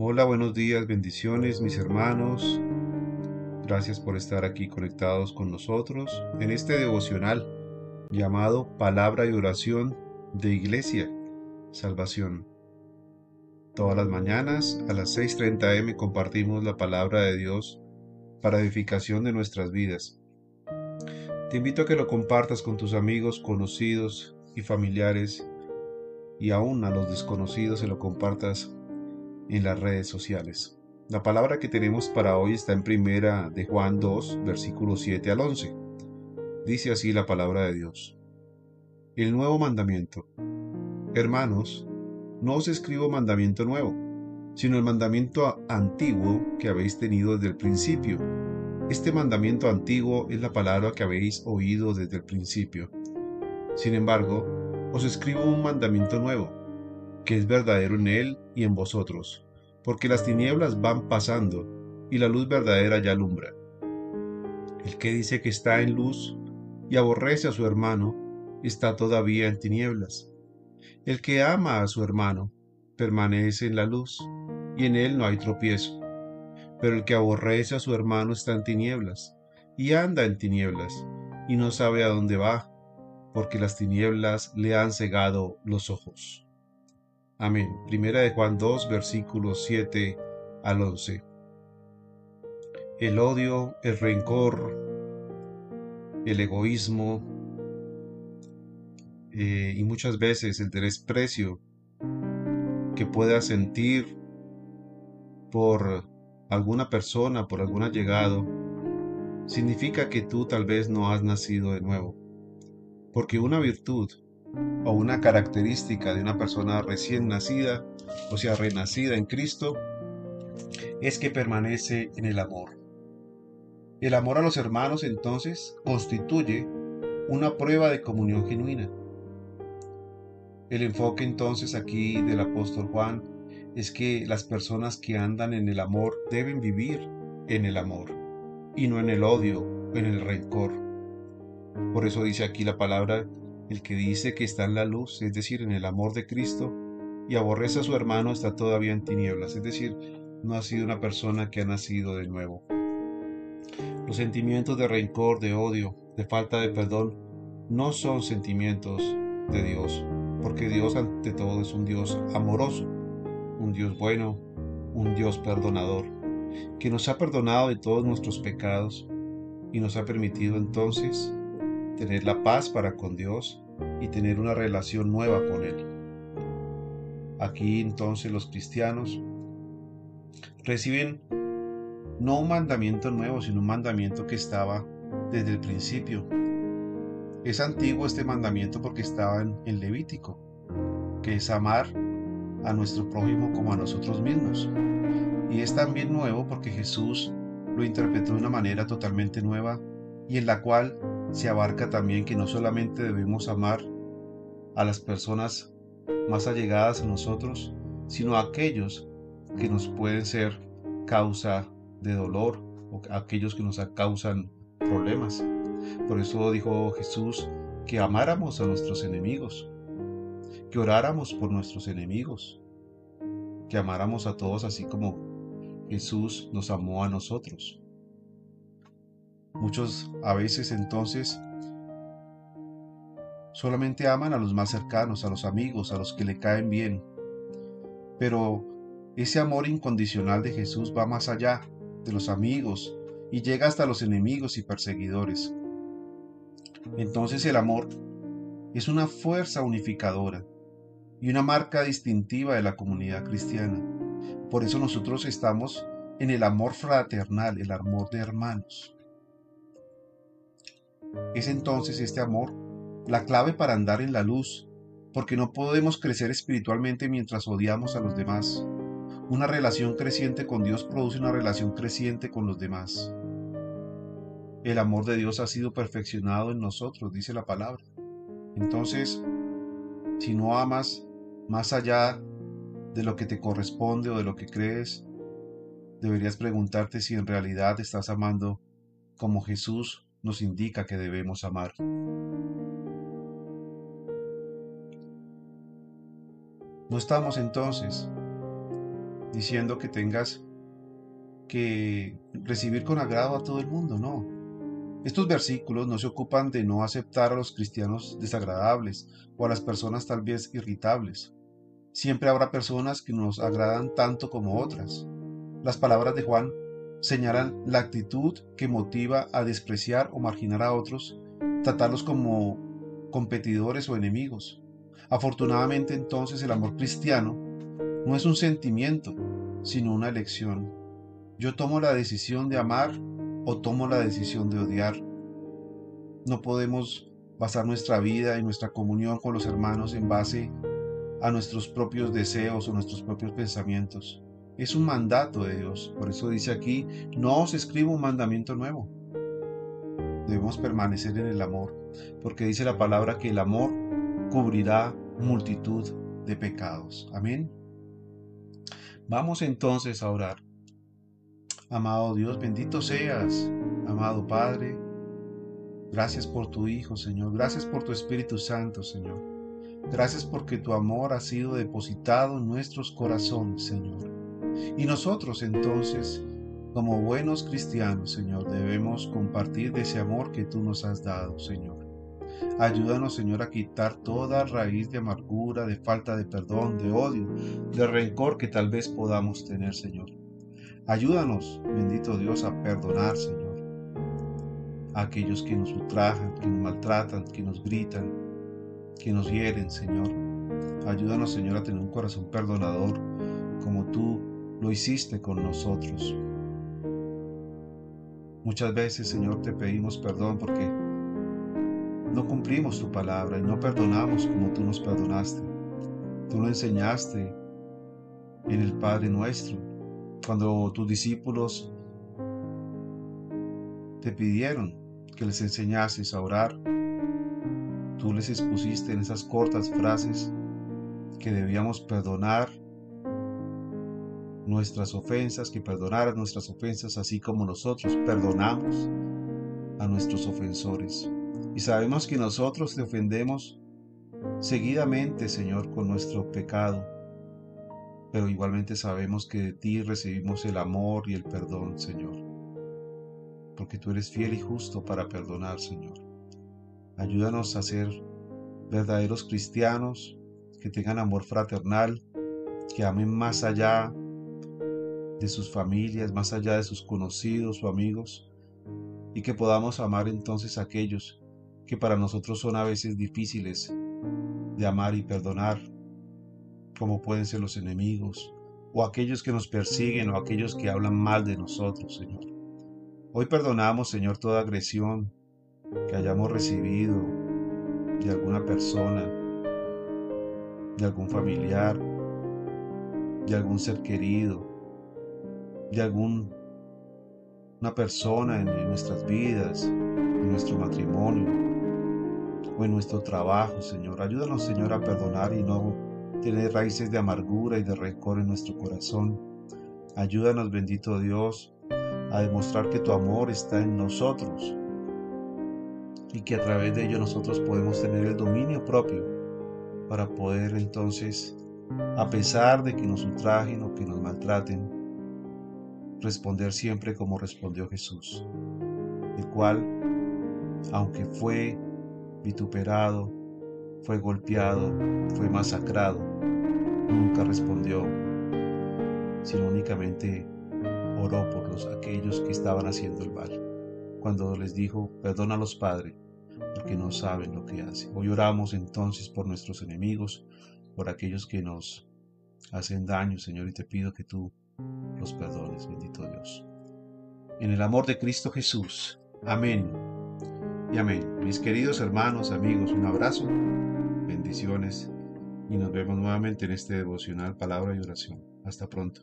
Hola, buenos días, bendiciones mis hermanos. Gracias por estar aquí conectados con nosotros en este devocional llamado Palabra y Oración de Iglesia Salvación. Todas las mañanas a las 6.30 am compartimos la palabra de Dios para edificación de nuestras vidas. Te invito a que lo compartas con tus amigos, conocidos y familiares y aún a los desconocidos se lo compartas en las redes sociales. La palabra que tenemos para hoy está en primera de Juan 2, versículos 7 al 11. Dice así la palabra de Dios. El nuevo mandamiento. Hermanos, no os escribo mandamiento nuevo, sino el mandamiento antiguo que habéis tenido desde el principio. Este mandamiento antiguo es la palabra que habéis oído desde el principio. Sin embargo, os escribo un mandamiento nuevo, que es verdadero en él y en vosotros, porque las tinieblas van pasando y la luz verdadera ya alumbra. El que dice que está en luz y aborrece a su hermano, está todavía en tinieblas. El que ama a su hermano, permanece en la luz, y en él no hay tropiezo. Pero el que aborrece a su hermano está en tinieblas, y anda en tinieblas, y no sabe a dónde va, porque las tinieblas le han cegado los ojos. Amén. Primera de Juan 2, versículos 7 al 11. El odio, el rencor, el egoísmo eh, y muchas veces el desprecio que puedas sentir por alguna persona, por algún allegado, significa que tú tal vez no has nacido de nuevo. Porque una virtud o una característica de una persona recién nacida, o sea, renacida en Cristo, es que permanece en el amor. El amor a los hermanos entonces constituye una prueba de comunión genuina. El enfoque entonces aquí del apóstol Juan es que las personas que andan en el amor deben vivir en el amor y no en el odio en el rencor. Por eso dice aquí la palabra el que dice que está en la luz, es decir, en el amor de Cristo, y aborrece a su hermano está todavía en tinieblas, es decir, no ha sido una persona que ha nacido de nuevo. Los sentimientos de rencor, de odio, de falta de perdón, no son sentimientos de Dios, porque Dios ante todo es un Dios amoroso, un Dios bueno, un Dios perdonador, que nos ha perdonado de todos nuestros pecados y nos ha permitido entonces tener la paz para con Dios y tener una relación nueva con Él. Aquí entonces los cristianos reciben no un mandamiento nuevo, sino un mandamiento que estaba desde el principio. Es antiguo este mandamiento porque estaba en, Levítico, que es amar a nuestro prójimo como a nosotros mismos. Y es también nuevo porque Jesús lo interpretó de una manera totalmente nueva y en la cual se abarca también que no solamente debemos amar a las personas más allegadas a nosotros, sino a aquellos que nos pueden ser causa de dolor o aquellos que nos causan problemas. Por eso dijo Jesús que amáramos a nuestros enemigos, que oráramos por nuestros enemigos, que amáramos a todos así como Jesús nos amó a nosotros. Muchos a veces entonces solamente aman a los más cercanos, a los amigos, a los que le caen bien. Pero ese amor incondicional de Jesús va más allá de los amigos y llega hasta los enemigos y perseguidores. Entonces el amor es una fuerza unificadora y una marca distintiva de la comunidad cristiana. Por eso nosotros estamos en el amor fraternal, el amor de hermanos. Es entonces este amor la clave para andar en la luz, porque no podemos crecer espiritualmente mientras odiamos a los demás. Una relación creciente con Dios produce una relación creciente con los demás. El amor de Dios ha sido perfeccionado en nosotros, dice la palabra. Entonces, si no amas más allá de lo que te corresponde o de lo que crees, deberías preguntarte si en realidad estás amando como Jesús nos indica que debemos amar. No estamos entonces diciendo que tengas que recibir con agrado a todo el mundo, no. Estos versículos no se ocupan de no aceptar a los cristianos desagradables o a las personas tal vez irritables. Siempre habrá personas que nos agradan tanto como otras. Las palabras de Juan señalan la actitud que motiva a despreciar o marginar a otros, tratarlos como competidores o enemigos. Afortunadamente entonces el amor cristiano no es un sentimiento, sino una elección. Yo tomo la decisión de amar o tomo la decisión de odiar. No podemos basar nuestra vida y nuestra comunión con los hermanos en base a nuestros propios deseos o nuestros propios pensamientos. Es un mandato de Dios. Por eso dice aquí, no os escribo un mandamiento nuevo. Debemos permanecer en el amor, porque dice la palabra que el amor cubrirá multitud de pecados. Amén. Vamos entonces a orar. Amado Dios, bendito seas, amado Padre. Gracias por tu Hijo, Señor. Gracias por tu Espíritu Santo, Señor. Gracias porque tu amor ha sido depositado en nuestros corazones, Señor. Y nosotros entonces, como buenos cristianos, Señor, debemos compartir ese amor que tú nos has dado, Señor. Ayúdanos, Señor, a quitar toda raíz de amargura, de falta de perdón, de odio, de rencor que tal vez podamos tener, Señor. Ayúdanos, bendito Dios, a perdonar, Señor, a aquellos que nos ultrajan, que nos maltratan, que nos gritan, que nos hieren, Señor. Ayúdanos, Señor, a tener un corazón perdonador como tú lo hiciste con nosotros. Muchas veces, Señor, te pedimos perdón porque no cumplimos tu palabra y no perdonamos como tú nos perdonaste. Tú lo enseñaste en el Padre nuestro, cuando tus discípulos te pidieron que les enseñases a orar. Tú les expusiste en esas cortas frases que debíamos perdonar nuestras ofensas, que perdonaras nuestras ofensas, así como nosotros perdonamos a nuestros ofensores. Y sabemos que nosotros te ofendemos seguidamente, Señor, con nuestro pecado. Pero igualmente sabemos que de ti recibimos el amor y el perdón, Señor. Porque tú eres fiel y justo para perdonar, Señor. Ayúdanos a ser verdaderos cristianos, que tengan amor fraternal, que amen más allá de sus familias, más allá de sus conocidos o amigos, y que podamos amar entonces a aquellos que para nosotros son a veces difíciles de amar y perdonar, como pueden ser los enemigos, o aquellos que nos persiguen, o aquellos que hablan mal de nosotros, Señor. Hoy perdonamos, Señor, toda agresión que hayamos recibido de alguna persona, de algún familiar, de algún ser querido, de alguna persona en, nuestras vidas, en nuestro matrimonio, o en nuestro trabajo, Señor. Ayúdanos, Señor, a perdonar y no tener raíces de amargura y de rencor en nuestro corazón. Ayúdanos, bendito Dios, a demostrar que tu amor está en nosotros y que a través de ello nosotros podemos tener el dominio propio para poder entonces, a pesar de que nos ultrajen o que nos maltraten, responder siempre como respondió Jesús, el cual, aunque fue vituperado, fue golpeado, fue masacrado. Nunca respondió, sino únicamente oró por los aquellos que estaban haciendo el mal. Cuando les dijo, perdónalos, Padre, porque no saben lo que hacen. Hoy oramos entonces por nuestros enemigos, por aquellos que nos hacen daño, Señor, y te pido que tú los perdones, bendito Dios. En el amor de Cristo Jesús. Amén y amén. Mis queridos hermanos, amigos, un abrazo, bendiciones y nos vemos nuevamente en este devocional Palabra y Oración. Hasta pronto.